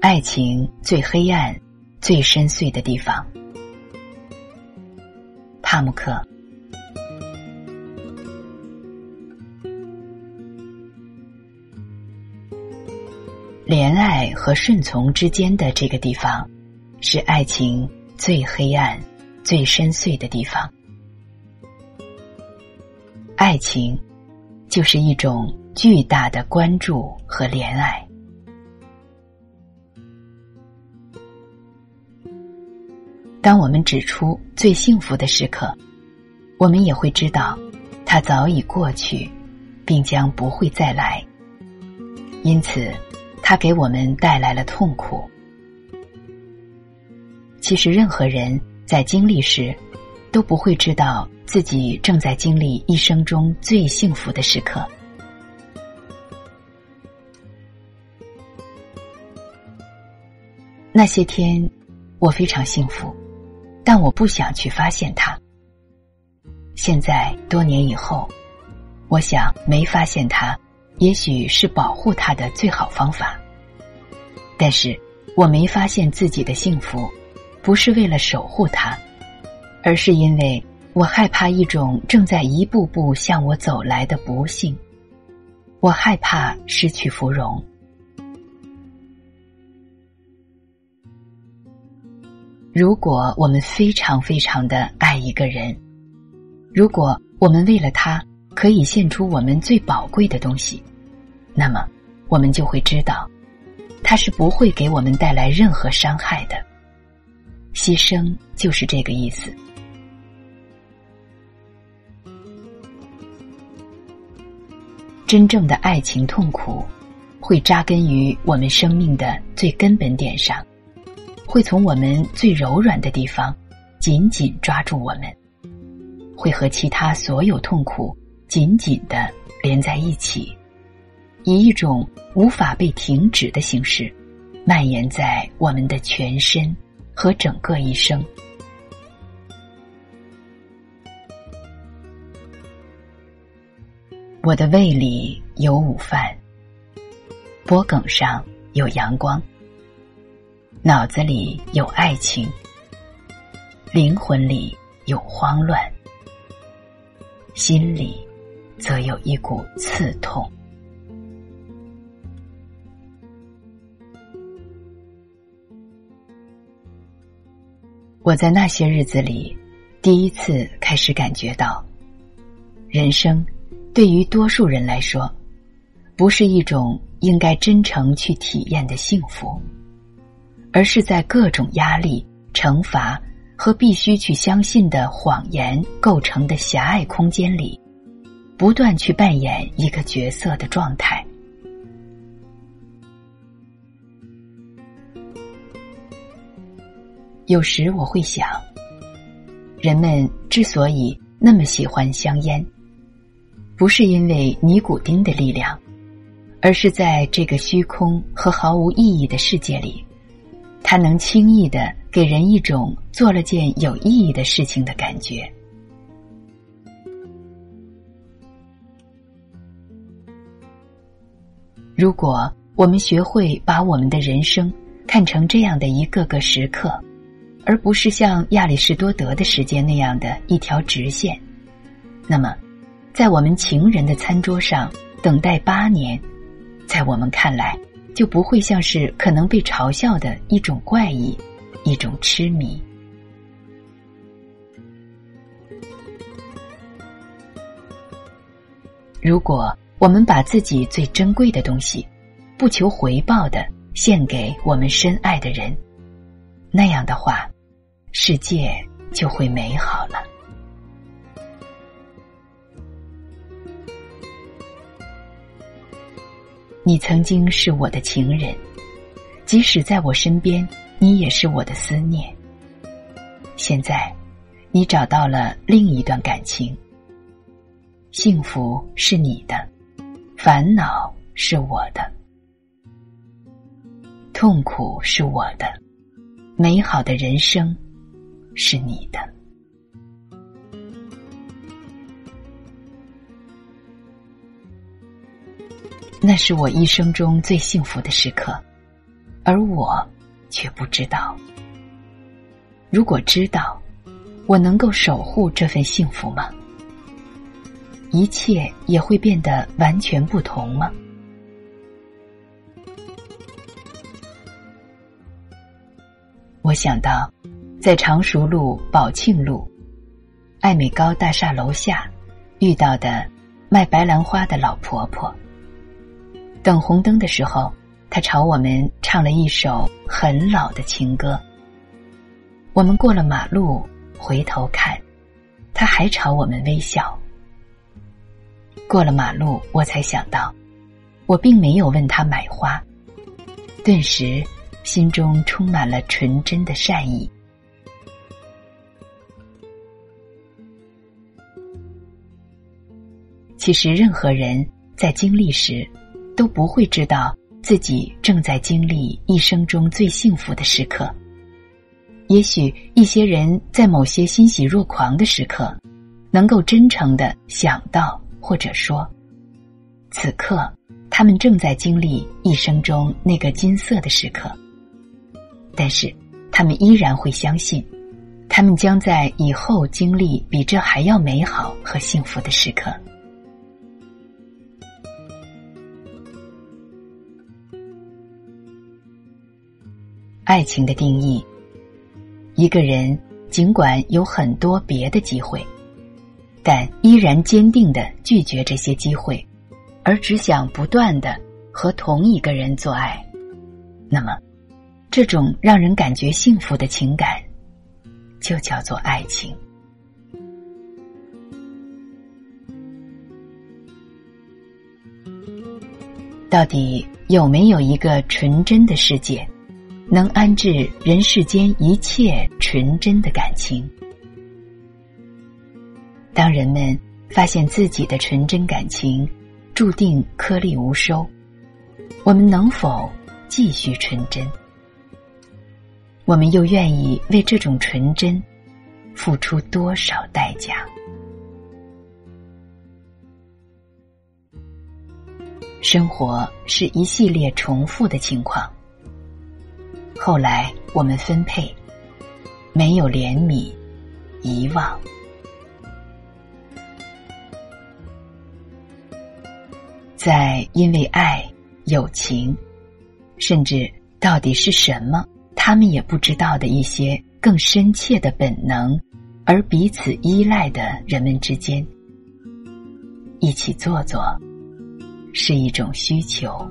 爱情最黑暗、最深邃的地方。帕慕克。怜爱和顺从之间的这个地方，是爱情最黑暗、最深邃的地方。爱情，就是一种巨大的关注和怜爱。当我们指出最幸福的时刻，我们也会知道，它早已过去，并将不会再来。因此。它给我们带来了痛苦。其实，任何人在经历时，都不会知道自己正在经历一生中最幸福的时刻。那些天，我非常幸福，但我不想去发现它。现在，多年以后，我想没发现它。也许是保护它的最好方法，但是我没发现自己的幸福，不是为了守护它，而是因为我害怕一种正在一步步向我走来的不幸，我害怕失去芙蓉。如果我们非常非常的爱一个人，如果我们为了他可以献出我们最宝贵的东西。那么，我们就会知道，他是不会给我们带来任何伤害的。牺牲就是这个意思。真正的爱情痛苦，会扎根于我们生命的最根本点上，会从我们最柔软的地方紧紧抓住我们，会和其他所有痛苦紧紧的连在一起。以一种无法被停止的形式，蔓延在我们的全身和整个一生。我的胃里有午饭，脖梗上有阳光，脑子里有爱情，灵魂里有慌乱，心里则有一股刺痛。我在那些日子里，第一次开始感觉到，人生对于多数人来说，不是一种应该真诚去体验的幸福，而是在各种压力、惩罚和必须去相信的谎言构成的狭隘空间里，不断去扮演一个角色的状态。有时我会想，人们之所以那么喜欢香烟，不是因为尼古丁的力量，而是在这个虚空和毫无意义的世界里，它能轻易的给人一种做了件有意义的事情的感觉。如果我们学会把我们的人生看成这样的一个个时刻。而不是像亚里士多德的时间那样的一条直线，那么，在我们情人的餐桌上等待八年，在我们看来就不会像是可能被嘲笑的一种怪异，一种痴迷。如果我们把自己最珍贵的东西，不求回报的献给我们深爱的人，那样的话。世界就会美好了。你曾经是我的情人，即使在我身边，你也是我的思念。现在，你找到了另一段感情，幸福是你的，烦恼是我的，痛苦是我的，美好的人生。是你的，那是我一生中最幸福的时刻，而我却不知道。如果知道，我能够守护这份幸福吗？一切也会变得完全不同吗？我想到，在常熟路宝庆路爱美高大厦楼下遇到的卖白兰花的老婆婆。等红灯的时候，他朝我们唱了一首很老的情歌。我们过了马路，回头看，他还朝我们微笑。过了马路，我才想到，我并没有问他买花，顿时心中充满了纯真的善意。其实，任何人在经历时，都不会知道自己正在经历一生中最幸福的时刻。也许一些人在某些欣喜若狂的时刻，能够真诚的想到或者说，此刻他们正在经历一生中那个金色的时刻。但是，他们依然会相信，他们将在以后经历比这还要美好和幸福的时刻。爱情的定义。一个人尽管有很多别的机会，但依然坚定的拒绝这些机会，而只想不断的和同一个人做爱，那么，这种让人感觉幸福的情感，就叫做爱情。到底有没有一个纯真的世界？能安置人世间一切纯真的感情。当人们发现自己的纯真感情注定颗粒无收，我们能否继续纯真？我们又愿意为这种纯真付出多少代价？生活是一系列重复的情况。后来我们分配，没有怜悯，遗忘，在因为爱、友情，甚至到底是什么，他们也不知道的一些更深切的本能，而彼此依赖的人们之间，一起坐坐，是一种需求。